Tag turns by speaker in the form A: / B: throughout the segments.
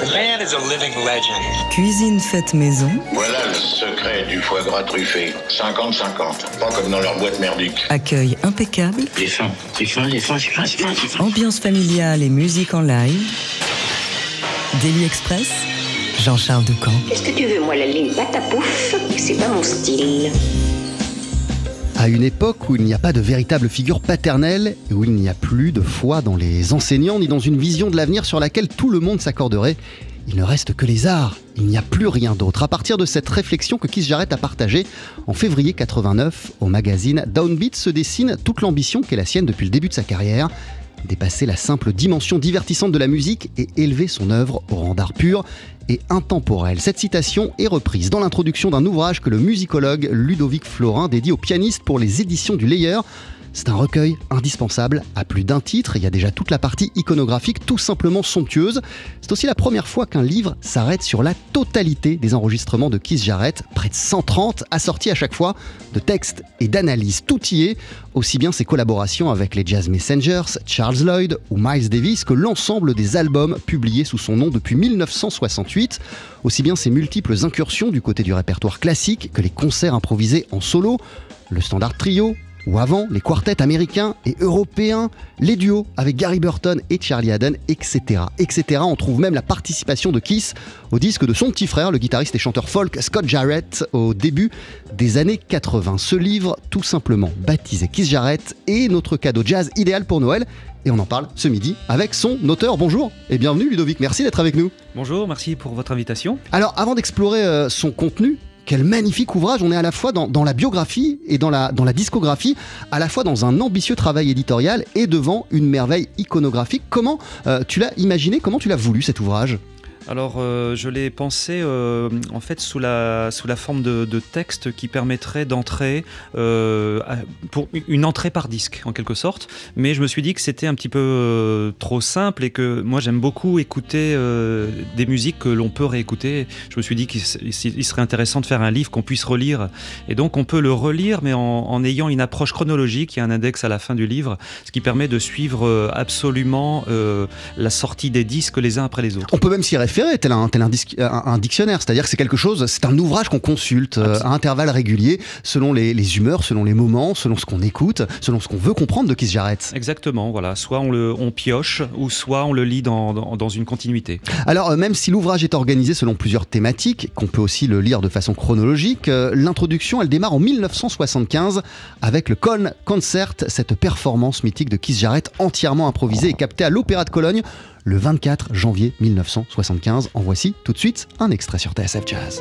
A: The man is a living legend.
B: Cuisine faite maison.
C: Voilà le secret du foie gras truffé. 50-50. Pas comme dans leur boîte merdique.
B: Accueil impeccable.
C: Les fins, les fins, les fins, les fins, les fins, les fins.
B: Ambiance familiale et musique en live. Daily Express. Jean-Charles Ducamp.
D: Qu'est-ce que tu veux, moi, la ligne patapouf? C'est pas mon style.
E: À une époque où il n'y a pas de véritable figure paternelle où il n'y a plus de foi dans les enseignants ni dans une vision de l'avenir sur laquelle tout le monde s'accorderait, il ne reste que les arts. Il n'y a plus rien d'autre. À partir de cette réflexion que Keith Jarrett a partagée en février 89 au magazine Downbeat se dessine toute l'ambition qu'est la sienne depuis le début de sa carrière. Dépasser la simple dimension divertissante de la musique et élever son œuvre au rang d'art pur et. Cette citation est reprise dans l'introduction d'un ouvrage que le musicologue Ludovic Florin dédie au pianiste pour les éditions du Layer. C'est un recueil indispensable à plus d'un titre. Il y a déjà toute la partie iconographique tout simplement somptueuse. C'est aussi la première fois qu'un livre s'arrête sur la totalité des enregistrements de Keith Jarrett, près de 130, assortis à chaque fois de textes et d'analyses. Tout y est, aussi bien ses collaborations avec les Jazz Messengers, Charles Lloyd ou Miles Davis que l'ensemble des albums publiés sous son nom depuis 1968, aussi bien ses multiples incursions du côté du répertoire classique que les concerts improvisés en solo, le standard trio, ou avant les quartets américains et européens, les duos avec Gary Burton et Charlie Haddon, etc. etc. On trouve même la participation de Kiss au disque de son petit frère, le guitariste et chanteur folk Scott Jarrett, au début des années 80. Ce livre, tout simplement baptisé Kiss Jarrett, est notre cadeau jazz idéal pour Noël. Et on en parle ce midi avec son auteur. Bonjour et bienvenue Ludovic, merci d'être avec nous.
F: Bonjour, merci pour votre invitation.
E: Alors avant d'explorer euh, son contenu, quel magnifique ouvrage. On est à la fois dans, la biographie et dans la, dans la discographie, à la fois dans un ambitieux travail éditorial et devant une merveille iconographique. Comment euh, tu l'as imaginé? Comment tu l'as voulu cet ouvrage?
F: Alors, euh, je l'ai pensé euh, en fait sous la, sous la forme de, texte qui permettrait d'entrer euh, pour une entrée par disque en quelque sorte. Mais je me suis dit que c'était un petit peu trop simple et que moi j'aime beaucoup écouter des musiques que l'on peut réécouter. Je me suis dit qu'il serait intéressant de faire un livre qu'on puisse relire. Et donc on peut le relire, mais en, ayant une approche chronologique. Il y a un index à la fin du livre, ce qui permet de suivre absolument la sortie des disques les uns après les autres.
E: On peut même s'y référer, tel un, tel un, disque- un- un dictionnaire, c'est-à-dire que c'est quelque chose, c'est un ouvrage qu'on consulte euh, à intervalles réguliers, selon les, les humeurs, selon les moments, selon ce qu'on écoute, selon ce qu'on veut comprendre de Keith Jarrett.
F: Exactement, voilà. Soit on le on pioche, ou soit on le lit dans, dans, dans une continuité.
E: Alors, euh, même si l'ouvrage est organisé selon plusieurs thématiques, qu'on peut aussi le lire de façon chronologique, euh, l'introduction, elle démarre en 1975 avec le Colne Concert, cette performance mythique de Keith Jarrett entièrement improvisée et captée à l'Opéra de Cologne le 24 janvier 1975. En voici tout de suite un extrait sur TSF Jazz.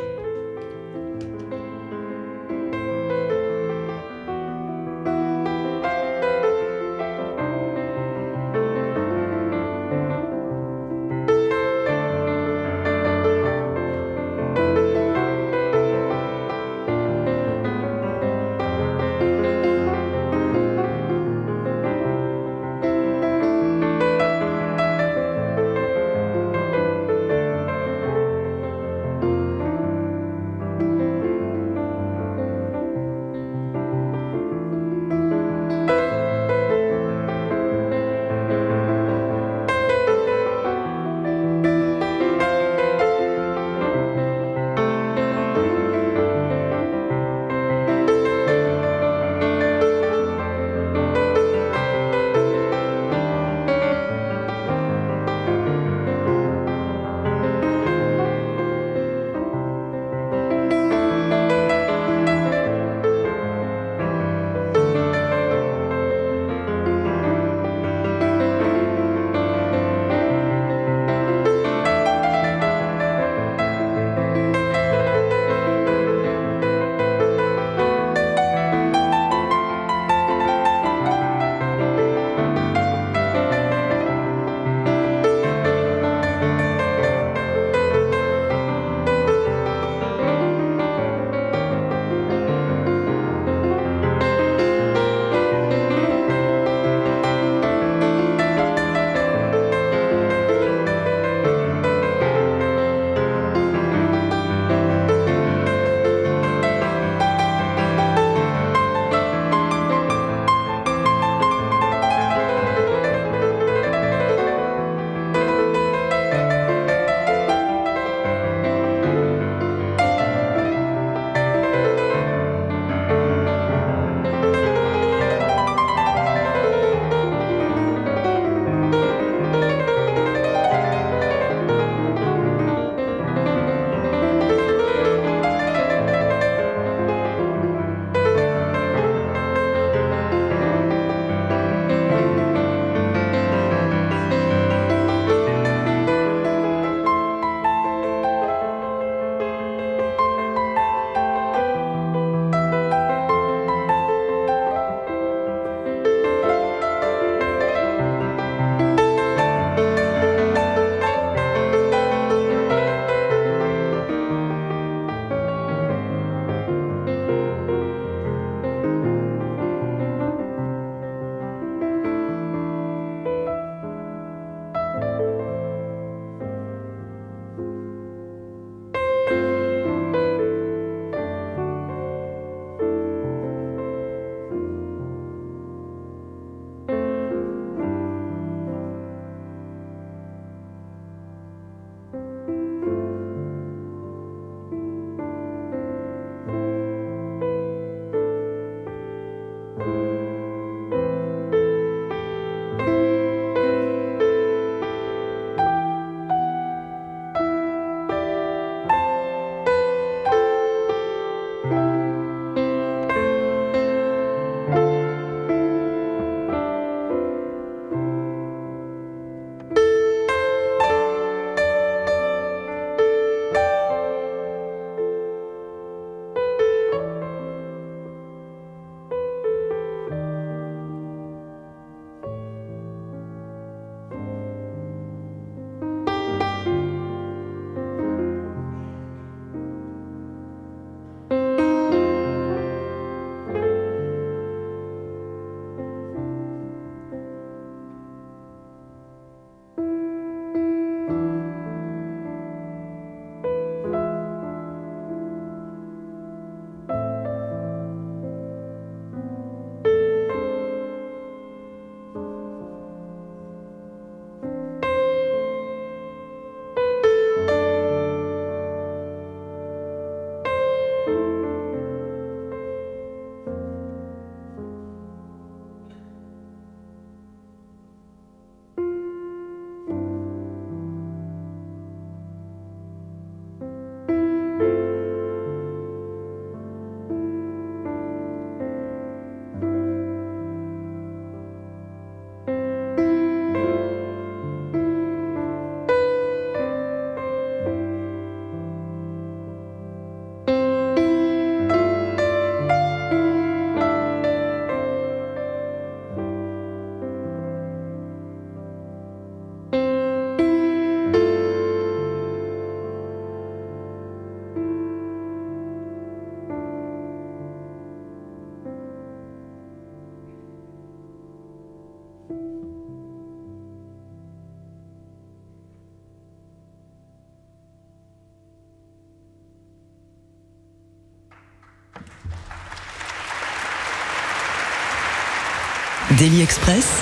B: Daily Express.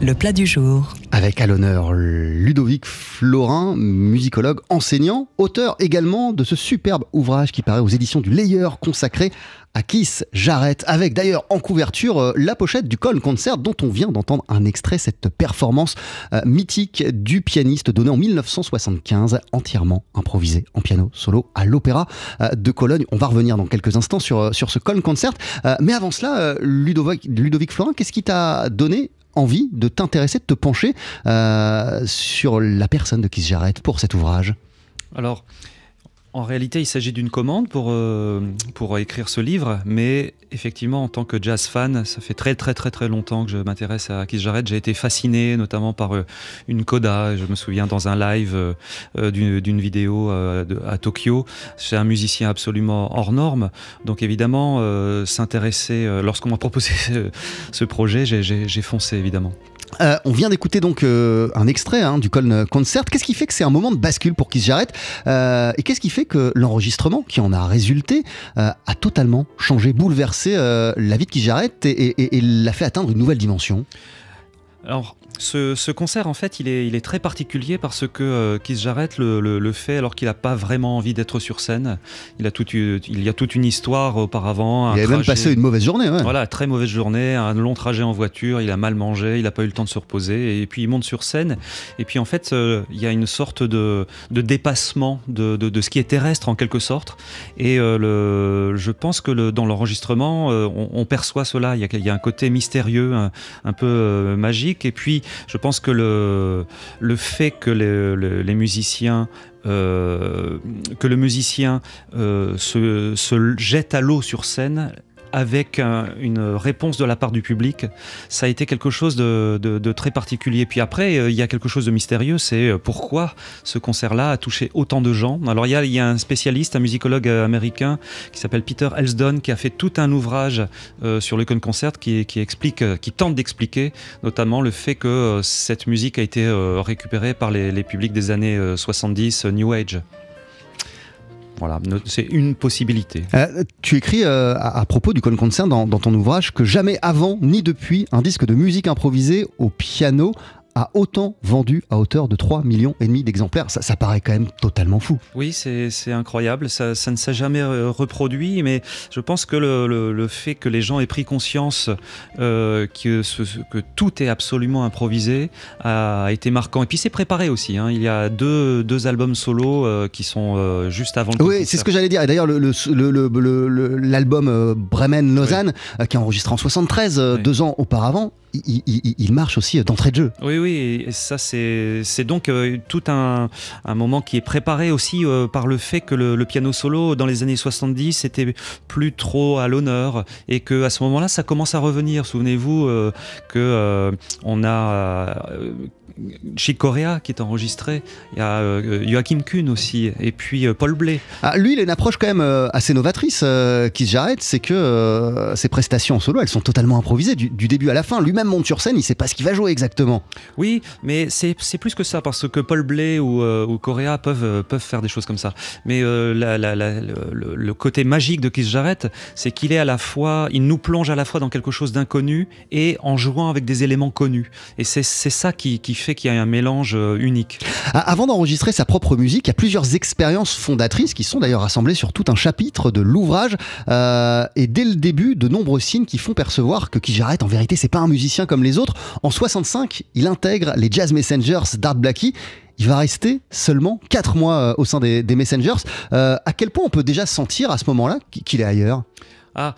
B: Le plat du jour.
E: Avec à l'honneur Ludovic Florin, musicologue, enseignant, auteur également de ce superbe ouvrage qui paraît aux éditions du Layer consacré à Kiss Jarrett, avec d'ailleurs en couverture euh, la pochette du Colne Concert dont on vient d'entendre un extrait, cette performance euh, mythique du pianiste donnée en 1975, entièrement improvisée en piano solo à l'Opéra euh, de Cologne. On va revenir dans quelques instants sur, ce Colne Concert, mais avant cela, Ludovic, Ludovic Florin, qu'est-ce qui t'a donné envie de t'intéresser, de te pencher sur la personne de Keith Jarrett pour cet ouvrage?
F: Alors, en réalité, il s'agit d'une commande pour, euh, pour écrire ce livre, mais effectivement, en tant que jazz fan, ça fait très très très très longtemps que je m'intéresse à Keith Jarrett. J'ai été fasciné notamment par euh, une coda. Je me souviens dans un live euh, d'une vidéo à Tokyo. C'est un musicien absolument hors norme. Donc évidemment, s'intéresser, lorsqu'on m'a proposé ce projet, j'ai foncé évidemment.
E: Euh, on vient d'écouter donc euh, un extrait hein, du Colne Concert. Qu'est-ce qui fait que c'est un moment de bascule pour Keith Jarrett euh, Et qu'est-ce qui fait que l'enregistrement qui en a résulté a totalement changé, bouleversé la vie de Keith Jarrett et, et l'a fait atteindre une nouvelle dimension?
F: Alors, ce, concert, en fait, il est, il est, très particulier parce que euh, Keith Jarrett le, fait alors qu'il n'a pas vraiment envie d'être sur scène. Il, a toute, il y a toute une histoire auparavant.
E: Il a même passé une mauvaise journée.
F: Voilà, très mauvaise journée, un long trajet en voiture, il a mal mangé, il n'a pas eu le temps de se reposer. Et puis il monte sur scène. Et puis en fait, euh, il y a une sorte de, de dépassement de, de, ce qui est terrestre en quelque sorte. Et euh, le, je pense que le, dans l'enregistrement, on, perçoit cela. Il y, a, il y a un côté mystérieux, un, un peu magique. Et puis je pense que le, fait euh, que le musicien euh, se, jette à l'eau sur scène avec une réponse de la part du public, ça a été quelque chose de, très particulier. Puis après, euh, il y a quelque chose de mystérieux, c'est euh, pourquoi ce concert-là a touché autant de gens. Alors il y, a, un spécialiste, un musicologue euh, américain qui s'appelle Peter Elsdon, qui a fait tout un ouvrage sur le concert qui, tente d'expliquer notamment le fait que cette musique a été récupérée par les publics des années 70, New Age. Voilà, c'est une possibilité.
E: Euh, tu écris euh, à, propos du Con Concert dans, dans ton ouvrage que jamais avant ni depuis un disque de musique improvisée au piano a autant vendu à hauteur de 3 millions et demi d'exemplaires. Ça, paraît quand même totalement fou.
F: Oui, c'est incroyable. Ça, ne s'est jamais euh, reproduit, mais je pense que le, fait que les gens aient pris conscience euh, que, que, tout est absolument improvisé a été marquant. Et puis c'est préparé aussi. Hein. Il y a deux, deux albums solo euh, qui sont juste avant le
E: Oui, c'est ce que j'allais dire. Et d'ailleurs, l'album Bremen-Lausanne, qui est enregistré en 73, deux ans auparavant, il, marche aussi d'entrée de jeu.
F: Oui, oui, et ça c'est donc euh, tout un, moment qui est préparé aussi euh, par le fait que le, piano solo dans les années 70 était plus trop à l'honneur et que à ce moment-là ça commence à revenir. Souvenez-vous euh, que on a chez Corea qui est enregistré. Il y a euh, Joachim Kuhn aussi, et puis euh, Paul Blé.
E: Ah, lui, il a une approche quand même euh, assez novatrice qui se j'arrête, c'est que ses prestations en solo, elles sont totalement improvisées du, début à la fin. Lui-même monte sur scène, il sait pas ce qu'il va jouer exactement.
F: Oui, mais c'est plus que ça, parce que Paul Blé ou, ou Corea peuvent, peuvent faire des choses comme ça. Mais le, côté magique de Keith Jarrett, c'est qu'il est à la fois, il nous plonge à la fois dans quelque chose d'inconnu et en jouant avec des éléments connus. Et c'est ça qui, qui fait qu'il y a un mélange euh, unique.
E: Avant d'enregistrer sa propre musique, il y a plusieurs expériences fondatrices qui sont d'ailleurs rassemblées sur tout un chapitre de l'ouvrage. Euh, et dès le début, de nombreux signes qui font percevoir que Keith Jarrett, en vérité, c'est pas un musicien comme les autres. En 65, il intègre les Jazz Messengers d'Art Blackie il va rester seulement 4 mois euh, au sein des, Messengers. à quel point on peut déjà sentir à ce moment-là qu'il est ailleurs?
F: Ah,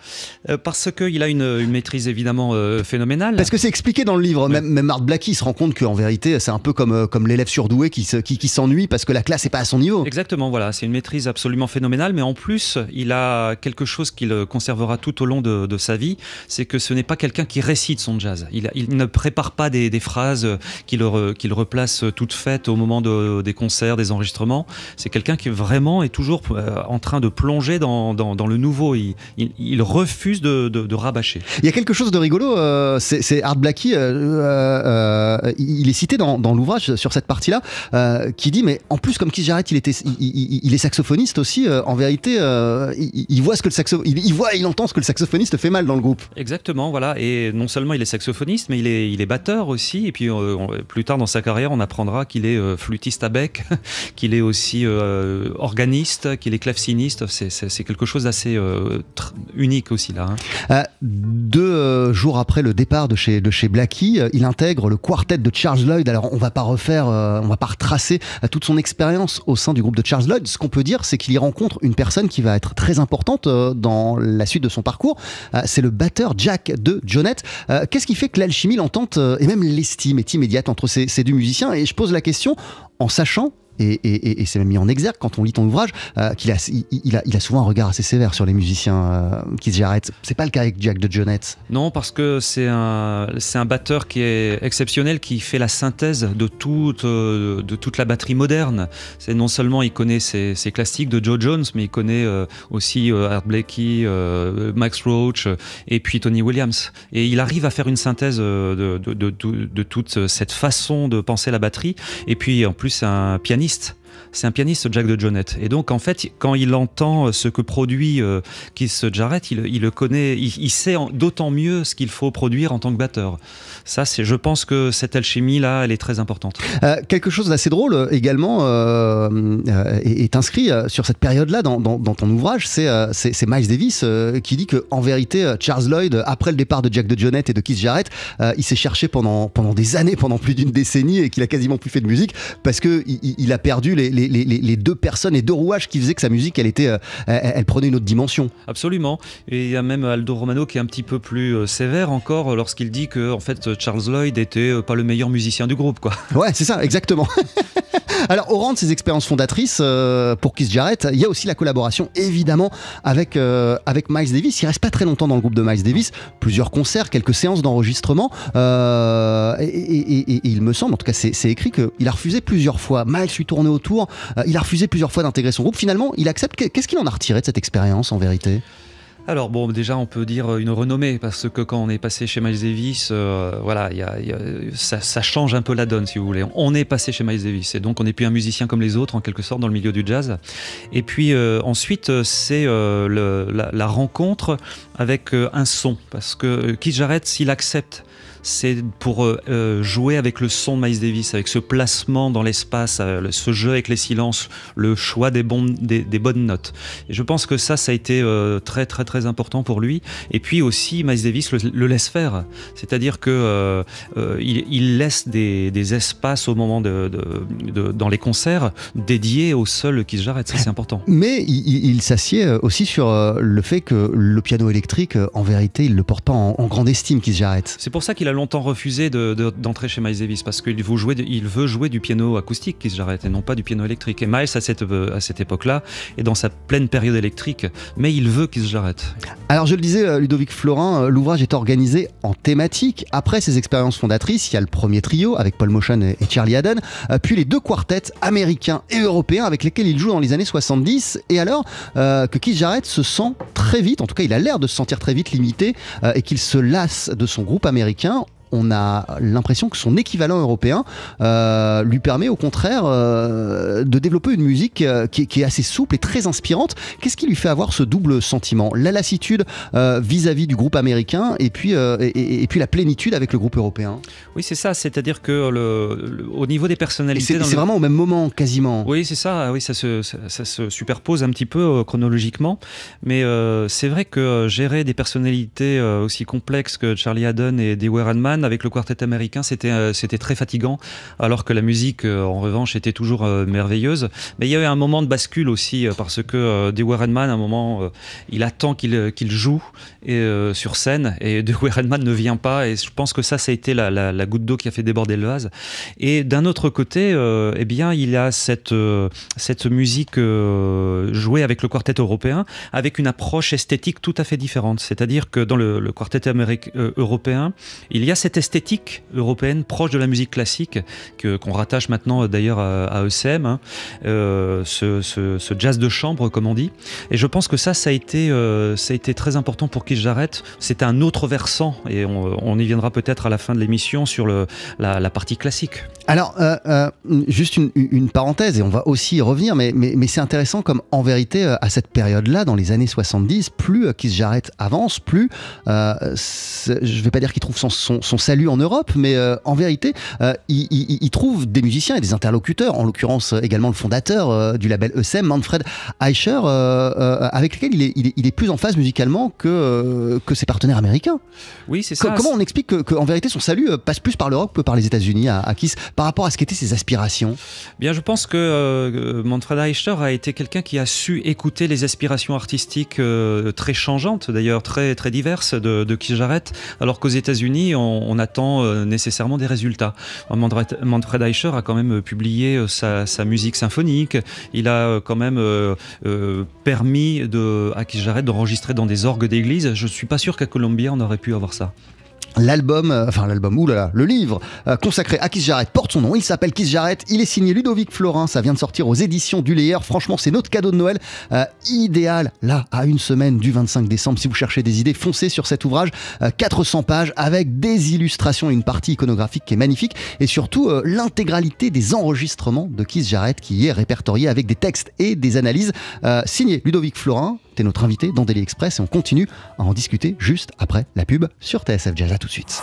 F: euh, parce qu'il a une, maîtrise évidemment euh, phénoménale.
E: Parce que c'est expliqué dans le livre. Même, même Art Blackie se rend compte qu'en vérité, c'est un peu comme, euh, comme l'élève surdoué qui, qui, s'ennuie parce que la classe n'est pas à son niveau.
F: Exactement, voilà. C'est une maîtrise absolument phénoménale. Mais en plus, il a quelque chose qu'il conservera tout au long de, sa vie c'est que ce n'est pas quelqu'un qui récite son jazz. Il, il ne prépare pas des, phrases qu'il replace toutes faites au moment des concerts, des enregistrements. C'est quelqu'un qui vraiment est toujours en train de plonger dans, dans, le nouveau. il il refuse de, de, de, rabâcher.
E: Il y a quelque chose de rigolo, euh, c'est Art Blackie, euh, euh, il est cité dans, dans l'ouvrage sur cette partie-là, qui dit, mais en plus, comme Keith Jarrett, il, était, il, il, est saxophoniste aussi, en vérité, il, voit ce que le saxo, il, voit, il entend ce que le saxophoniste fait mal dans le groupe.
F: Exactement, voilà, et non seulement il est saxophoniste, mais il est, il est batteur aussi, et puis plus tard dans sa carrière, on apprendra qu'il est flûtiste à bec, qu'il est aussi organiste, qu'il est claveciniste, c'est quelque chose d'assez unique aussi là. Hein.
E: Euh, deux euh, jours après le départ de chez, de chez Blackie, euh, il intègre le quartet de Charles Lloyd. Alors on va pas refaire, on va pas retracer toute son expérience au sein du groupe de Charles Lloyd. Ce qu'on peut dire, c'est qu'il y rencontre une personne qui va être très importante dans la suite de son parcours. c'est le batteur Jack de Jonette. Qu'est-ce qui fait que l'alchimie, l'entente et même l'estime est immédiate entre ces, ces deux musiciens? Et je pose la question en sachant et, c'est même mis en exergue quand on lit ton ouvrage, euh, qu'il a souvent un regard assez sévère sur les musiciens euh, qui se arrêtent. C'est pas le cas avec Jack de Jonette?
F: Non, parce que c'est un, batteur qui est exceptionnel, qui fait la synthèse de toute, euh, la batterie moderne. C'est non seulement il connaît ses, classiques de Joe Jones, mais il connaît aussi Art Blakey, Max Roach et puis Tony Williams. Et il arrive à faire une synthèse de, de toute cette façon de penser la batterie. Et puis en plus, c'est un pianiste miejsc c'est un pianiste Jack de Jonette. Et donc, en fait, quand il entend ce que produit euh, Keith Jarrett, il, le connaît, il, sait d'autant mieux ce qu'il faut produire en tant que batteur. Ça, c'est, je pense que cette alchimie-là, elle est très importante.
E: Euh, quelque chose d'assez drôle euh, également euh, est, inscrit sur cette période-là dans, ton ouvrage. C'est, Miles Davis qui dit que en vérité, Charles Lloyd, après le départ de Jack de Jonette et de Keith Jarrett, il s'est cherché pendant, pendant des années, pendant plus d'une décennie, et qu'il a quasiment plus fait de musique parce que il, a perdu les, les, les, deux personnes, les deux rouages qui faisaient que sa musique, elle était, elle, prenait une autre dimension.
F: Absolument. Et il y a même Aldo Romano qui est un petit peu plus sévère encore lorsqu'il dit que en fait Charles Lloyd était euh, pas le meilleur musicien du groupe, quoi.
E: Ouais, c'est ça, exactement. Alors, au rang de ses expériences fondatrices euh, pour Keith Jarrett, il y a aussi la collaboration évidemment avec, euh, avec Miles Davis. Il reste pas très longtemps dans le groupe de Miles Davis, plusieurs concerts, quelques séances d'enregistrement. et, il me semble, en tout cas, c'est écrit qu'il a refusé plusieurs fois. Miles lui tournait autour, il a refusé plusieurs fois d'intégrer son groupe. Finalement, il accepte. Qu'est-ce qu'il en a retiré de cette expérience en vérité?
F: Alors bon, déjà on peut dire une renommée parce que quand on est passé chez Miles Davis, euh, voilà, ça, change un peu la donne si vous voulez. On est passé chez Miles Davis et donc on n'est plus un musicien comme les autres en quelque sorte dans le milieu du jazz. Et puis euh, ensuite c'est euh, la, rencontre avec euh, un son parce que Keith Jarrett s'il accepte c'est pour euh, euh, jouer avec le son de Miles Davis, avec ce placement dans l'espace, euh, ce jeu avec les silences, le choix des, des, bonnes notes. Et je pense que ça, ça a été très très très important pour lui. Et puis aussi, Miles Davis le, laisse faire, c'est-à-dire que il, laisse des, espaces au moment de, dans les concerts dédiés au seul qui se jarrette. Ça, c'est important.
E: Mais il, s'assied aussi sur le fait que le piano électrique, en vérité, il le porte pas en, grande estime qui se jarrette.
F: C'est pour ça qu'il a longtemps refusé d'entrer chez Miles Davis parce qu'il veut jouer, veut jouer du piano acoustique qui se et non pas du piano électrique. Et Miles, à cette, à cette époque-là, est dans sa pleine période électrique, mais il veut qu'il se jarrette.
E: Alors, je le disais, euh, Ludovic Florin, euh, l'ouvrage est organisé en thématique. Après ses expériences fondatrices, il y a le premier trio avec Paul Motion et Charlie Haddon, euh, puis les deux quartets américains et européens avec lesquels il joue dans les années 70. Et alors que Keith Jarrett se sent très vite, en tout cas, il a l'air de se sentir très vite limité et qu'il se lasse de son groupe américain on a l'impression que son équivalent européen euh, lui permet au contraire euh, de développer une musique euh, qui, est assez souple et très inspirante. Qu'est-ce qui lui fait avoir ce double sentiment? La lassitude vis-à-vis du groupe américain et puis, et, puis la plénitude avec le groupe européen
F: Oui, c'est ça, c'est-à-dire que le, au niveau des personnalités...
E: C'est vraiment au même moment, quasiment.
F: Oui, c'est ça, oui, ça se, ça, se, superpose un petit peu chronologiquement, mais c'est vrai que gérer des personnalités aussi complexes que Charlie Haddon et Dewey Redman avec le quartet américain, c'était euh, c'était très fatigant, alors que la musique, euh, en revanche, était toujours euh, merveilleuse. Mais il y avait un moment de bascule aussi, parce que Dewey Redman, à un moment, il attend qu'il qu'il joue et, sur scène, et Dewey Redman ne vient pas, et je pense que ça, ça a été la, la, goutte d'eau qui a fait déborder le vase. Et d'un autre côté, eh bien, il a cette, cette musique jouée avec le quartet européen, avec une approche esthétique tout à fait différente. C'est-à-dire que dans le, le quartet américain, européen, il y a cette cette esthétique européenne proche de la musique classique que qu'on rattache maintenant d'ailleurs à, ECM, hein, euh, ce, ce- jazz de chambre comme on dit. Et je pense que ça, ça a été, euh, été très important pour Keith Jarrett. C'était un autre versant et on, y viendra peut-être à la fin de l'émission sur le, la, partie classique.
E: Alors, euh, euh, juste une, une parenthèse, et on va aussi y revenir, mais, mais, mais c'est intéressant comme en vérité, euh, à cette période-là, dans les années 70, plus euh, Keith Jarrett avance, plus, euh, c'est- je vais pas dire qu'il trouve son, son, son salut en Europe, mais euh, en vérité, euh, il, il- il trouve des musiciens et des interlocuteurs, en l'occurrence euh, également le fondateur du label ESM, Manfred Eicher, avec lequel il est, il, est, il est plus en phase musicalement que, que ses partenaires américains.
F: Oui, c'est ça.
E: comment on explique que- qu'en vérité son salut passe plus par l'Europe que par les États-Unis à, à Kiss par rapport à ce qu'étaient ses aspirations?
F: Bien, je pense que Manfred Eicher a été quelqu'un qui a su écouter les aspirations artistiques très changeantes, d'ailleurs très très diverses de, de Keith Jarrett, alors qu'aux États-Unis, on, on attend euh, nécessairement des résultats. Manfred, Eicher a quand même euh, publié euh, sa, musique symphonique. Il a quand même permis à Keith Jarrett d'enregistrer dans des orgues d'église. Je suis pas sûr qu'à Columbia on aurait pu avoir ça.
E: L'album, euh, enfin l'album, oulala, le livre euh, consacré à Keith Jarrett porte son nom. Il s'appelle Keith Jarrett. Il est signé Ludovic Florin. Ça vient de sortir aux éditions du Layer. Franchement, c'est notre cadeau de Noël euh, idéal. Là, à une semaine du 25 décembre, si vous cherchez des idées, foncez sur cet ouvrage. Euh, 400 pages avec des illustrations une partie iconographique qui est magnifique. Et surtout, euh, l'intégralité des enregistrements de Keith Jarrett qui y est répertorié avec des textes et des analyses. Signé Ludovic Florin. Notre invité dans Daily Express et on continue à en discuter juste après la pub sur TSF Jazz. À tout de suite.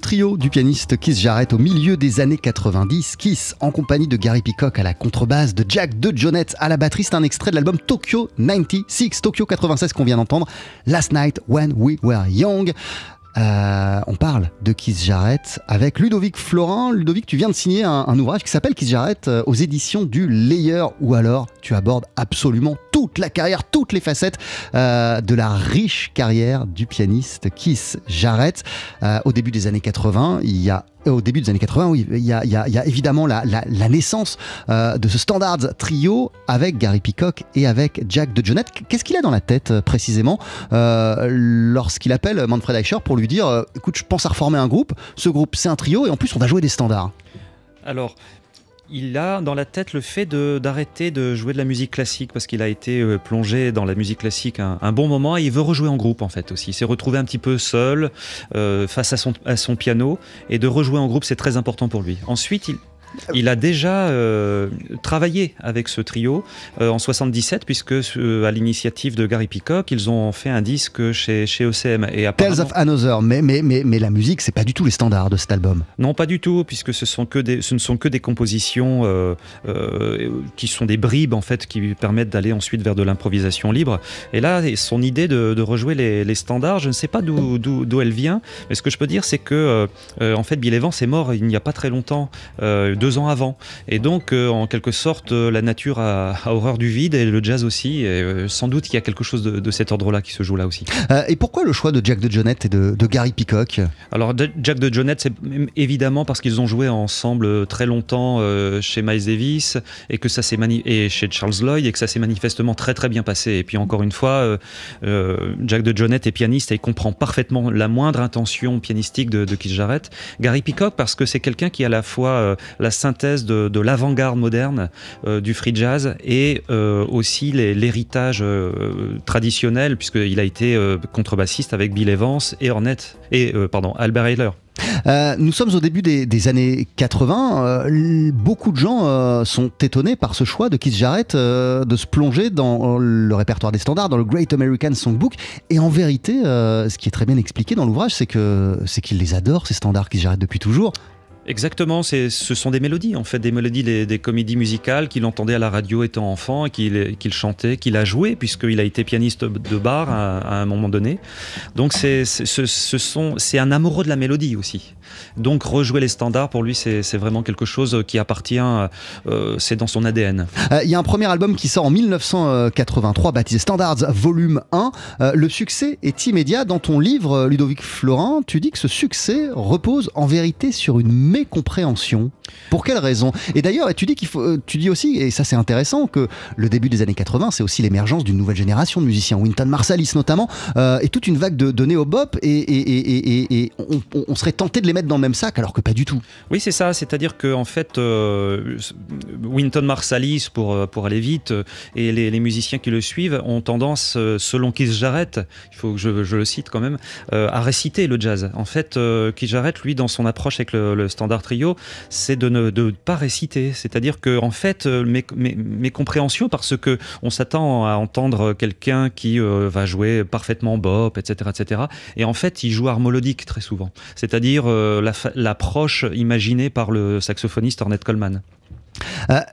E: Trio du pianiste Keith Jarrett au milieu des années 90. Keith en compagnie de Gary Peacock à la contrebasse, de Jack de Jonette à la batterie. C'est un extrait de l'album Tokyo 96, Tokyo 96 qu'on vient d'entendre. Last Night When We Were Young. Euh, on parle de Keith Jarrett avec Ludovic Florin. Ludovic, tu viens de signer un, ouvrage qui s'appelle Keith Jarrett euh, aux éditions du Layer, ou alors tu abordes absolument toute la carrière, toutes les facettes euh, de la riche carrière du pianiste Keith Jarrett. au début des années 80, il y a au début des années 80, oui, il y a, évidemment la, naissance de ce Standards trio avec Gary Peacock et avec Jack de Jonette. Qu'est-ce qu'il a dans la tête précisément lorsqu'il appelle Manfred Eicher pour lui dire euh, écoute, je pense à reformer un groupe. Ce groupe, c'est un trio et en plus, on va jouer des standards.
F: Alors, il a dans la tête le fait d'arrêter de, jouer de la musique classique parce qu'il a été euh, plongé dans la musique classique un, bon moment et il veut rejouer en groupe en fait aussi. Il s'est retrouvé un petit peu seul euh, face à son, à son piano et de rejouer en groupe c'est très important pour lui. Ensuite, il, il a déjà euh, travaillé avec ce trio euh, en 77, puisque à l'initiative de Gary Peacock, ils ont fait un disque chez, chez ECM.
E: Et Tales of Another, mais, mais, mais, mais la musique, c'est pas du tout les standards de cet album.
F: Non, pas du tout, puisque ce, sont que des, ce ne sont que des compositions euh, qui sont des bribes, en fait, qui permettent d'aller ensuite vers de l'improvisation libre. Et là, son idée de, rejouer les, standards, je ne sais pas d'où elle vient, mais ce que je peux dire, c'est que, en fait, Bill Evans est mort il n'y a pas très longtemps deux ans avant. Et donc, euh, en quelque sorte, euh, la nature a, horreur du vide et le jazz aussi. Et euh, sans doute qu'il y a quelque chose de, cet ordre-là qui se joue là aussi.
E: et pourquoi le choix de Jack de Jonette et de, Gary Peacock?
F: Alors, Jack de Jonette, c'est évidemment parce qu'ils ont joué ensemble très longtemps chez Miles Davis et que ça s'est et chez Charles Lloyd et que ça s'est manifestement très très bien passé. Et puis encore une fois, Jack de Jonette est pianiste et il comprend parfaitement la moindre intention pianistique de, de Keith Jarrett. Gary Peacock parce que c'est quelqu'un qui a à la fois la synthèse de, l'avant-garde moderne euh, du free jazz et euh, aussi l'héritage euh, traditionnel, puisqu'il a été contrebassiste avec Bill Evans et Ornette, et pardon, Albert Ayler.
E: nous sommes au début des, années 80. beaucoup de gens sont étonnés par ce choix de Keith Jarrett de se plonger dans le répertoire des standards, dans le Great American Songbook. Et en vérité, ce qui est très bien expliqué dans l'ouvrage, c'est que c'est qu'il les adore ces standards Keith Jarrett depuis toujours.
F: Exactement, ce sont des mélodies, en fait, des mélodies des, comédies musicales qu'il entendait à la radio étant enfant et qu'il chantait, qu'il a joué, puisqu'il a été pianiste de bar à, un moment donné. Donc c'est ce, un amoureux de la mélodie aussi. Donc rejouer les standards, pour lui, c'est vraiment quelque chose qui appartient, euh, c'est dans son ADN.
E: Euh, il y a un premier album qui sort en 1983, baptisé Standards Volume 1. Euh, le succès est immédiat. Dans ton livre, Ludovic Florent, tu dis que ce succès repose en vérité sur une mécompréhension. Pour quelle raison? Et d'ailleurs, tu dis qu'il faut, euh, tu dis aussi, et ça c'est intéressant, que le début des années 80, c'est aussi l'émergence d'une nouvelle génération de musiciens, Winton Marsalis notamment, euh, et toute une vague de, de néo-bop, et, on, serait tenté de les mettre dans le même sac, alors que pas du tout.
F: Oui, c'est ça. C'est-à-dire que en fait, euh, Winton Marsalis, pour pour aller vite, et les, musiciens qui le suivent ont tendance, selon Keith Jarrett, il faut que je, le cite quand même, à réciter le jazz. En fait, Keith Jarrett, lui, dans son approche avec le, le standard trio, c'est de ne pas réciter. C'est-à-dire que en fait, euh, mes, compréhensions, parce que on s'attend à entendre quelqu'un qui euh, va jouer parfaitement bop, etc., etc. Et en fait, il joue harmonique très souvent. C'est-à-dire euh, l'approche imaginée par le saxophoniste Ornette Coleman.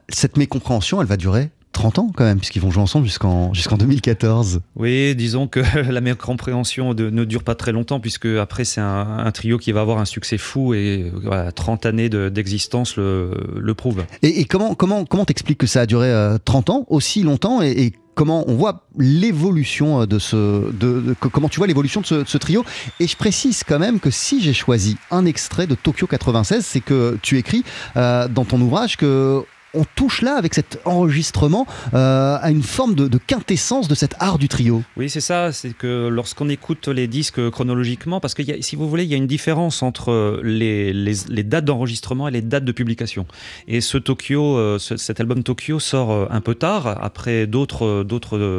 E: cette mécompréhension, elle va durer 30 ans quand même, puisqu'ils vont jouer ensemble jusqu'en jusqu'en 2014.
F: Oui, disons que la meilleure compréhension ne dure pas très longtemps, puisque après c'est un, trio qui va avoir un succès fou et 30 années d'existence le, le prouvent.
E: Et, comment comment comment t'expliques que ça a duré 30 euh, ans, aussi longtemps, et, comment on voit l'évolution de ce, de, comment tu vois l'évolution de ce, trio? Et je précise quand même que si j'ai choisi un extrait de Tokyo 96, c'est que tu écris euh, dans ton ouvrage que on touche là, avec cet enregistrement, euh, à une forme de, quintessence de cet art du trio.
F: Oui, c'est ça. C'est que lorsqu'on écoute les disques chronologiquement, parce que si vous voulez, il y a une différence entre les, dates d'enregistrement et les dates de publication. Et ce Tokyo, euh, cet album Tokyo sort euh, un peu tard, après d'autres,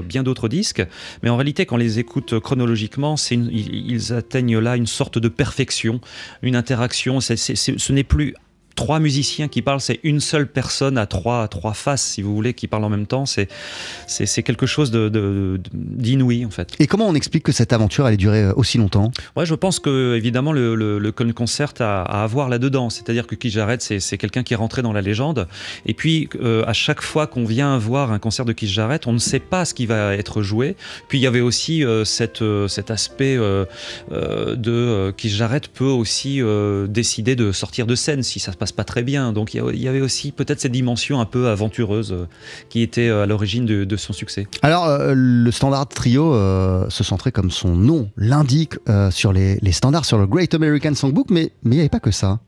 F: bien d'autres disques. Mais en réalité, quand on les écoute chronologiquement, ils atteignent là une sorte de perfection, une interaction. ce n'est plus trois musiciens qui parlent, c'est une seule personne à trois, trois faces, si vous voulez, qui parlent en même temps. C'est, c'est, quelque chose de, d'inouï, en fait.
E: Et comment on explique que cette aventure allait durer euh, aussi longtemps?
F: Ouais, je pense que, évidemment, le, le, concert a à avoir là-dedans. C'est-à-dire que Keith Jarrett, c'est, quelqu'un qui est rentré dans la légende. Et puis, euh, à chaque fois qu'on vient voir un concert de Keith Jarrett, on ne sait pas ce qui va être joué. Puis, il y avait aussi euh, cette, cet aspect de Keith Jarrett peut aussi décider de sortir de scène si ça se pas très bien. Donc il y avait aussi peut-être cette dimension un peu aventureuse euh, qui était euh, à l'origine de, son succès.
E: Alors euh, le standard trio se centrait comme son nom l'indique sur les, les, standards, sur le Great American Songbook, mais il n'y avait pas que ça.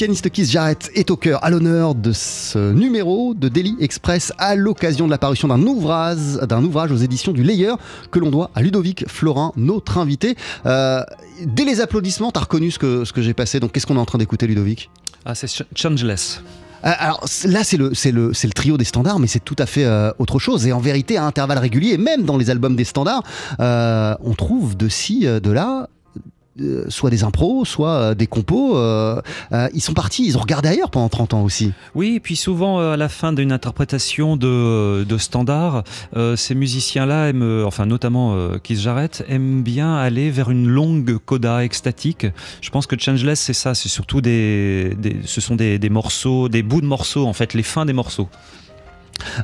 E: Pianiste Keith Jarrett est au cœur, à l'honneur de ce numéro de Daily Express à l'occasion de la parution d'un ouvrage, d'un ouvrage aux éditions du Layer que l'on doit à Ludovic Florin, notre invité. Euh, dès les applaudissements, t'as reconnu ce que, ce que j'ai passé, donc qu'est-ce qu'on est en train d'écouter Ludovic?
F: Ah, c'est Changeless.
E: Euh, alors là, c'est le, c'est, le, le trio des standards, mais c'est tout à fait euh, autre chose. Et en vérité, à intervalles réguliers, même dans les albums des standards, on trouve de ci, de là, euh, soit des impros, soit euh, des compos. Euh, ils sont partis, ils ont regardé ailleurs pendant 30 ans aussi.
F: Oui, et puis souvent à la fin d'une interprétation de, de standard, ces musiciens-là aiment, enfin notamment Keith Jarrett, aiment bien aller vers une longue coda extatique. Je pense que Changeless, c'est ça, c'est surtout des, ce sont des, des morceaux, des bouts de morceaux en fait, les fins des morceaux.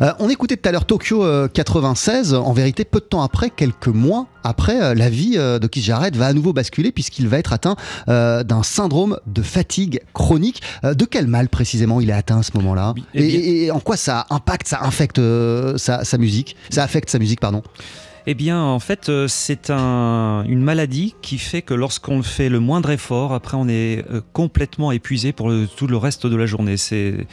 E: Euh, on écoutait tout à l'heure Tokyo euh, 96. En vérité, peu de temps après, quelques mois après, euh, la vie euh, de Keith Jarrett va à nouveau basculer puisqu'il va être atteint euh, d'un syndrome de fatigue chronique. Euh, de quel mal précisément il est atteint à ce moment-là?
F: Oui,
E: et,
F: eh
E: et- et en quoi ça impacte, ça infecte euh, sa, sa musique? Ça affecte sa musique, pardon?
F: Eh bien, en fait, euh, c'est un- une maladie qui fait que lorsqu'on fait le moindre effort, après, on est euh, complètement épuisé pour le- tout le reste de la journée. C'est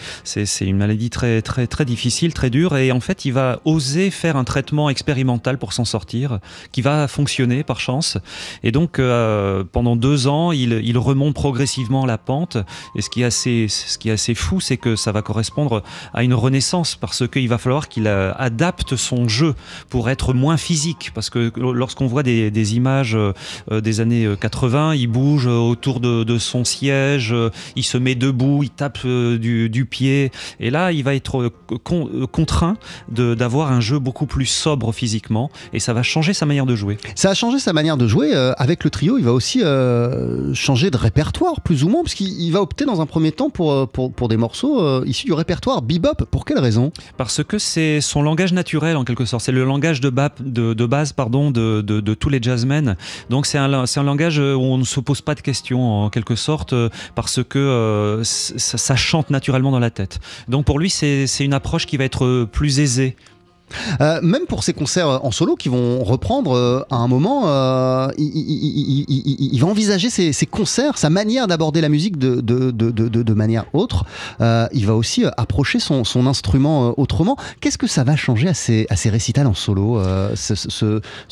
F: une maladie très, très, très difficile, très dure. Et en fait, il va oser faire un traitement expérimental pour s'en sortir, qui va fonctionner par chance. Et donc, euh, pendant deux ans, il, il remonte progressivement la pente. Et ce qui est assez, ce qui est assez fou, c'est que ça va correspondre à une renaissance, parce qu'il va falloir qu'il euh, adapte son jeu pour être moins physique. Parce que lorsqu'on voit des, des images euh, euh, des années euh, 80, il bouge euh, autour de, de son siège, euh, il se met debout, il tape euh, du, du pied. Et là, il va être euh, con- euh, contraint d'avoir un jeu beaucoup plus sobre physiquement. Et ça va changer sa manière de jouer.
E: Ça a changé sa manière de jouer. euh, avec le trio, il va aussi euh, changer de répertoire, plus ou moins, parce qu'il il va opter dans un premier temps pour, euh, pour, pour des morceaux euh, issus du répertoire bebop. Pour quelle raison?
F: Parce que c'est son langage naturel en quelque sorte. C'est le langage de, ba- de, de base pardon, de, de- tous les jazzmen. Donc c'est un, un langage où on ne se pose pas de questions en quelque sorte euh, parce que euh, ça, ça chante naturellement dans la tête. Donc pour lui c'est une approche qui va être euh, plus aisée.
E: Euh, même pour ses concerts en solo qui vont reprendre euh, à un moment, euh, il, va envisager ses, concerts, sa manière d'aborder la musique de, manière autre. Euh, il va aussi euh, approcher son, instrument euh, autrement. Qu'est-ce que ça va changer à ses, à récitals en solo, euh,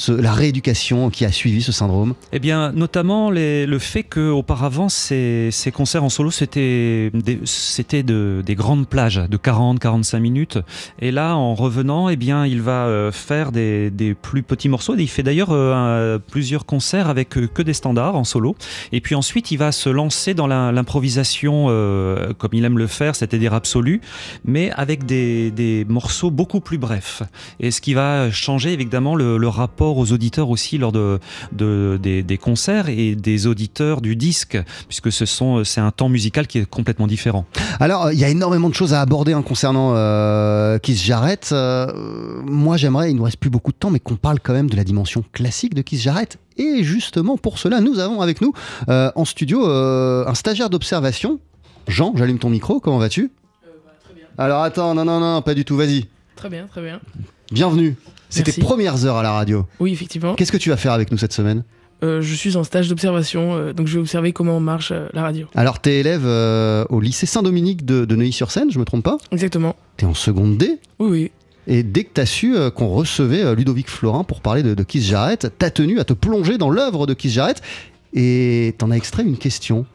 E: la rééducation qui a suivi ce syndrome?
F: Eh bien, notamment le fait qu'auparavant, ces, ces concerts en solo, c'était des, des grandes plages de 40-45 minutes. Et là, en revenant, eh bien, il va euh, faire des, plus petits morceaux. Il fait d'ailleurs euh, plusieurs concerts avec euh, que des standards en solo. Et puis ensuite, il va se lancer dans l'improvisation, comme il aime le faire, c'est-à-dire absolue, mais avec des, morceaux beaucoup plus brefs. Et ce qui va changer évidemment le, rapport aux auditeurs aussi lors de, de- des, concerts et des auditeurs du disque, puisque ce c'est un temps musical qui est complètement différent.
E: Alors, il y a énormément de choses à aborder concernant euh, Keith Jarrett. Moi, j'aimerais, il nous reste plus beaucoup de temps, mais qu'on parle quand même de la dimension classique de Keith Jarrett. Et justement, pour cela, nous avons avec nous euh, en studio euh, un stagiaire d'observation. Jean, j'allume ton micro, comment vas-tu? Alors attends, non, non, non, pas du tout, vas-y.
G: Très bien, très bien.
E: Bienvenue. C'est tes premières heures à la radio.
G: Oui, effectivement.
E: Qu'est-ce que tu vas faire avec nous cette semaine?
G: Euh, je suis en stage d'observation, euh, donc je vais observer comment marche euh, la radio.
E: Alors, t'es élève au lycée Saint-Dominique de, de Neuilly-sur-Seine, je me trompe pas?
G: Exactement.
E: T'es en seconde D?
G: Oui, oui.
E: Et dès que tu as su euh, qu'on recevait euh, Ludovic Florin pour parler de, de Keith Jarrett, t'as tenu à te plonger dans l'œuvre de Keith Jarrett et t'en as extrait une question.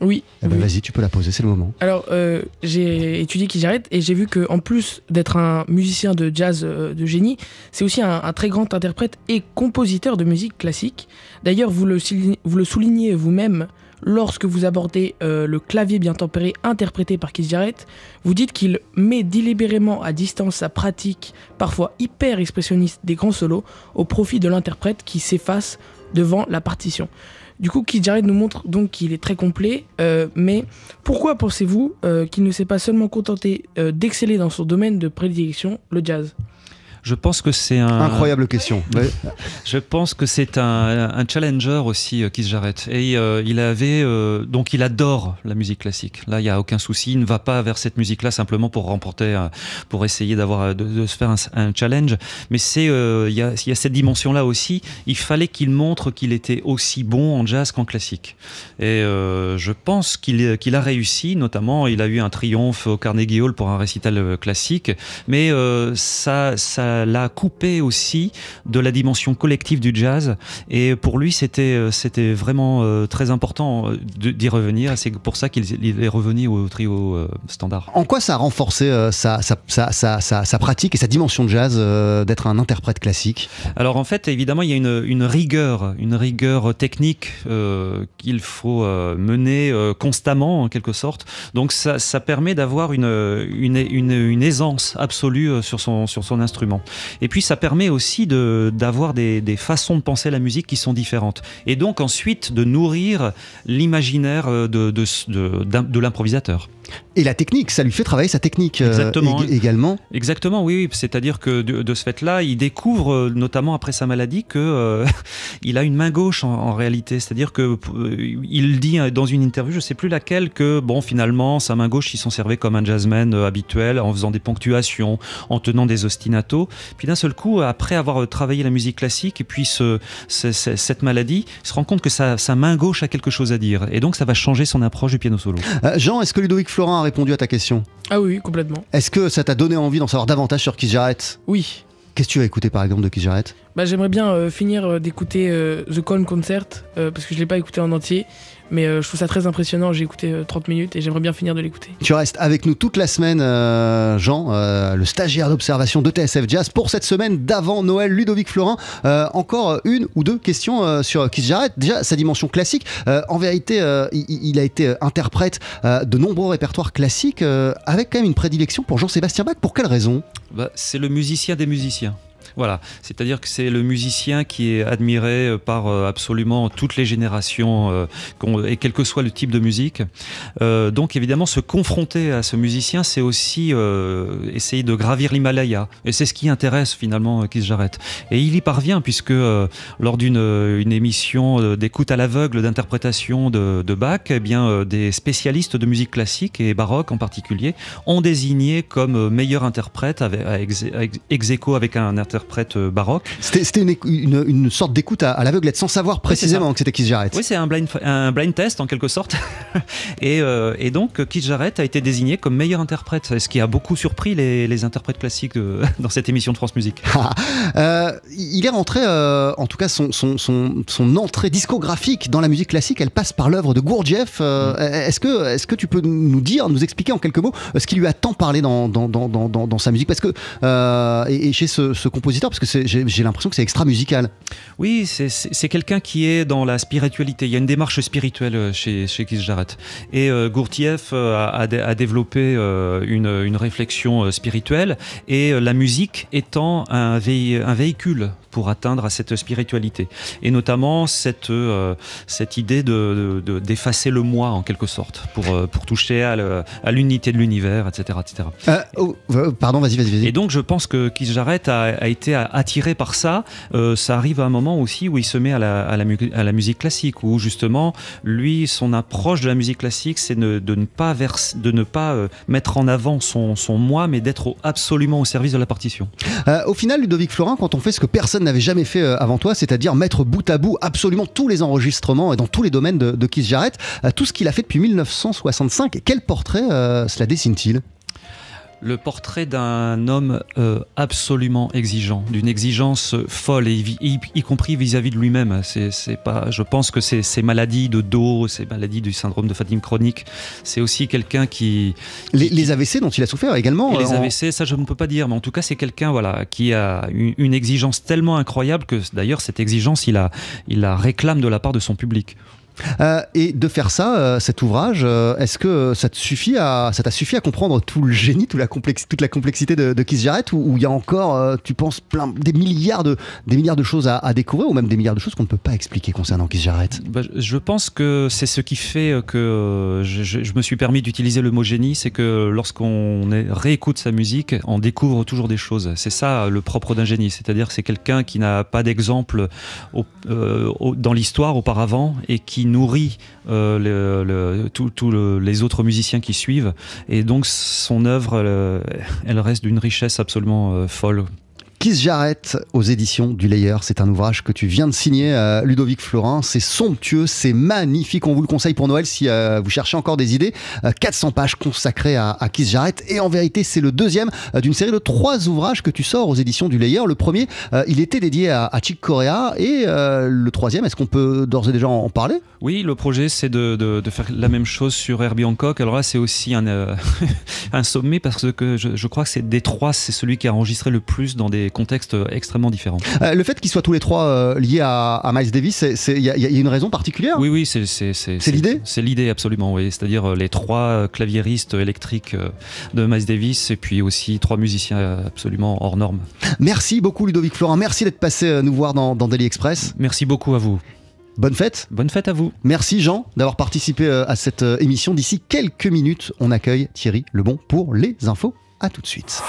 G: Oui.
E: Eh ben,
G: oui.
E: Vas-y, tu peux la poser, c'est le moment.
G: Alors, euh, j'ai étudié qui j'arrête et j'ai vu que en plus d'être un musicien de jazz euh, de génie, c'est aussi un, un très grand interprète et compositeur de musique classique. D'ailleurs, vous le, soulignez- vous le soulignez vous-même lorsque vous abordez euh, le clavier bien tempéré interprété par Keith Jarrett. Vous dites qu'il met délibérément à distance sa pratique, parfois hyper expressionniste des grands solos, au profit de l'interprète qui s'efface devant la partition. Du coup, Keith Jarrett nous montre donc qu'il est très complet, euh, mais pourquoi pensez-vous euh, qu'il ne s'est pas seulement contenté d'exceller dans son domaine de prédilection, le jazz?
F: Je pense que c'est un
E: Incroyable question. Ouais.
F: Je pense que c'est un, un challenger aussi, euh, Keith Jarrett. Et euh, il avait, euh, donc il adore la musique classique. Là, il y a aucun souci. Il ne va pas vers cette musique-là simplement pour remporter, pour essayer d'avoir, de, de se faire un, un challenge. Mais c'est, euh, il y, a, il y a cette dimension-là aussi. Il fallait qu'il montre qu'il était aussi bon en jazz qu'en classique. Et je pense qu'il a réussi. Notamment, il a eu un triomphe au Carnegie Hall pour un récital classique. Mais ça, ça l'a coupé aussi de la dimension collective du jazz. Et pour lui, c'était euh, c'était vraiment euh, très important euh, d'y revenir. C'est pour ça qu'il il est revenu au trio standard.
E: En quoi ça a renforcé sa, sa, sa, sa, pratique et sa dimension de jazz d'être un interprète classique?
F: Alors en fait, évidemment, il y a une, une rigueur, une rigueur technique euh, qu'il faut mener euh, constamment en quelque sorte. Donc ça, ça permet d'avoir une, une, une, une aisance absolue sur son, sur son instrument. Et puis ça permet aussi d'avoir des, façons de penser la musique qui sont différentes. Et donc ensuite de nourrir l'imaginaire euh, de l'improvisateur.
E: Et la technique, ça lui fait travailler sa technique euh,
F: Exactement.
E: ég- également.
F: Exactement, oui. oui. C'est-à-dire que de, de ce fait-là, il découvre, euh, notamment après sa maladie, que euh, il a une main gauche en, en réalité. C'est-à-dire que euh, il dit euh, dans une interview, je sais plus laquelle, que bon, finalement, sa main gauche, il s'en servait comme un jazzman euh, habituel, en faisant des ponctuations, en tenant des ostinatos. Puis d'un seul coup, après avoir euh, travaillé la musique classique et puis ce, ce- ce- cette maladie, il se rend compte que sa, sa main gauche a quelque chose à dire. Et donc, ça va changer son approche du piano solo.
E: Euh, Jean, est-ce que Ludovic Florent a répondu à ta question
G: Ah oui, oui, complètement.
E: Est-ce que ça t'a donné envie d'en savoir davantage sur Keith Jarrett
G: Oui.
E: Qu'est-ce que tu vas écouter par exemple de Keith Jarrett
G: Bah, J'aimerais bien euh, finir euh, d'écouter euh, The Calm Concert parce que je l'ai pas écouté en entier, mais euh, je trouve ça très impressionnant. J'ai écouté euh, 30 minutes et j'aimerais bien finir de l'écouter.
E: Tu restes avec nous toute la semaine, euh, Jean, euh, le stagiaire d'observation de TSF Jazz, pour cette semaine d'avant Noël, Ludovic Florent. Euh, encore une ou deux questions euh, sur Keith Jarrett. Déjà, sa dimension classique. Euh, en vérité, euh, il, il a été euh, interprète euh, de nombreux répertoires classiques, euh, avec quand même une prédilection pour Jean-Sébastien Bach. Pour quelle raison?
F: Bah, c'est le musicien des musiciens. Voilà, c'est-à-dire que c'est le musicien qui est admiré euh, par euh, absolument toutes les générations, euh, et quel que soit le type de musique. Donc évidemment, se confronter à ce musicien, c'est aussi essayer de gravir l'Himalaya. Et c'est ce qui intéresse finalement Keith Jarrett. Et il y parvient, puisque lors d'une une émission d'écoute à l'aveugle d'interprétation de, Bach, eh bien, des spécialistes de musique classique et baroque en particulier ont désigné comme meilleur interprète avec, ex, ex- avec un interprète euh, baroque.
E: C'était une, écou- une- une sorte d'écoute à, à l'aveuglette, sans savoir précisément que c'était Keith Jarrett.
F: Oui, c'est un blind, un blind test en quelque sorte. et, euh, et donc, Keith Jarrett a été désigné comme meilleur interprète, ce qui a beaucoup surpris les, les interprètes classiques de- dans cette émission de France Musique.
E: Euh, il est rentré, euh, en tout cas, son, son, son, son entrée discographique dans la musique classique, elle passe par l'œuvre de Gurdjieff. Euh, Est-ce que, est que tu peux nous dire, nous expliquer en quelques mots ce qui lui a tant parlé dans, dans, dans, dans, dans- dans sa musique? Parce que, et, et chez ce, ce compositeur, parce que j'ai l'impression que c'est extra musical.
F: Oui, c'est- quelqu'un qui est dans la spiritualité. Il y a une démarche spirituelle euh, chez, chez Keith Jarrett. Et euh, Gurdjieff euh, a, a dé- a développé euh, une, une réflexion spirituelle et la musique étant un, un véhicule pour atteindre à cette spiritualité. Et notamment cette, euh, cette idée de- de- de- d'effacer le moi en quelque sorte pour, euh, pour toucher à l'unité de l'univers, etc. etc.
E: Euh, oh, pardon, vas-y, vas-y, vas-y.
F: Et donc je pense que Keith Jarrett a, a été attiré par ça. Ça arrive à un moment aussi où il se met à la, à la mu- à la musique classique, où justement, lui, son approche de la musique classique, c'est de, de ne pas, verse- de ne pas mettre en avant son, son moi, mais d'être absolument au service de la partition.
E: Au final, Ludovic Florin, quand on fait ce que personne n'avait jamais fait euh, avant toi, c'est-à-dire mettre bout à bout absolument tous les enregistrements et dans tous les domaines de, de Keith Jarrett, euh, tout ce qu'il a fait depuis 1965, quel portrait euh, cela dessine-t-il?
F: Le portrait d'un homme euh, absolument exigeant, d'une exigence folle, et y, compris vis-à-vis de lui-même. C'est, pas, je pense que ces, ces maladies de dos, ces maladies du syndrome de fatigue chronique, c'est aussi quelqu'un qui,
E: les, les AVC dont il a souffert également
F: les
E: euh, en-
F: AVC, ça je ne peux pas dire, mais en tout cas c'est quelqu'un voilà qui a une, une exigence tellement incroyable que d'ailleurs cette exigence il la, il la réclame de la part de son public.
E: Euh, et de faire ça, euh, cet ouvrage, euh, est-ce que ça te suffit à, ça t'a suffi à comprendre tout le génie, toute la, complex- toute la complexité de, de Keith Jarrett, ou il y a encore, tu penses, plein, des milliards de, des milliards de choses à, découvrir, ou même des milliards de choses qu'on ne peut pas expliquer concernant Keith Jarrett?
F: Bah, je- pense que c'est ce qui fait que je, je- me suis permis d'utiliser le mot génie, c'est que lorsqu'on réécoute sa musique, on découvre toujours des choses. C'est ça le propre d'un génie, c'est-à-dire c'est quelqu'un qui n'a pas d'exemple dans l'histoire auparavant et qui nourrit euh, tous tous le- les autres musiciens qui suivent. Et donc son œuvre, euh, elle reste d'une richesse absolument euh, folle.
E: Keith Jarrett aux éditions du Layer, c'est un ouvrage que tu viens de signer, euh, Ludovic Florin. C'est somptueux, c'est magnifique. On vous le conseille pour Noël si euh, vous cherchez encore des idées. Euh, 400 pages consacrées à, à Keith Jarrett. Et en vérité, c'est le deuxième euh, d'une série de trois ouvrages que tu sors aux éditions du Layer. Le premier, euh, il était dédié à, à Chick Corea. Et euh, le troisième, est-ce qu'on peut d'ores et déjà en, parler?
F: Oui, le projet c'est de, faire la même chose sur Herbie Hancock. Alors là, c'est aussi un, euh, un sommet parce que je, je crois que c'est des trois, c'est celui qui a enregistré le plus dans des contextes extrêmement différents.
E: Euh, Le fait qu'ils soient tous les trois euh, liés à, à Miles Davis, il y, a- il y a une raison particulière?
F: Oui, oui,
E: c'est l'idée?
F: C'est l'idée absolument, oui. C'est-à-dire euh, les trois euh, claviéristes électriques euh, de Miles Davis et puis aussi trois musiciens euh, absolument hors normes.
E: Merci beaucoup Ludovic Florin. Merci d'être passé euh, nous voir dans, dans Daily Express.
F: Merci beaucoup à vous.
E: Bonne fête.
F: Bonne fête à vous.
E: Merci Jean d'avoir participé euh, à cette euh, émission. D'ici quelques minutes, on accueille Thierry Lebon pour les infos. À tout de suite.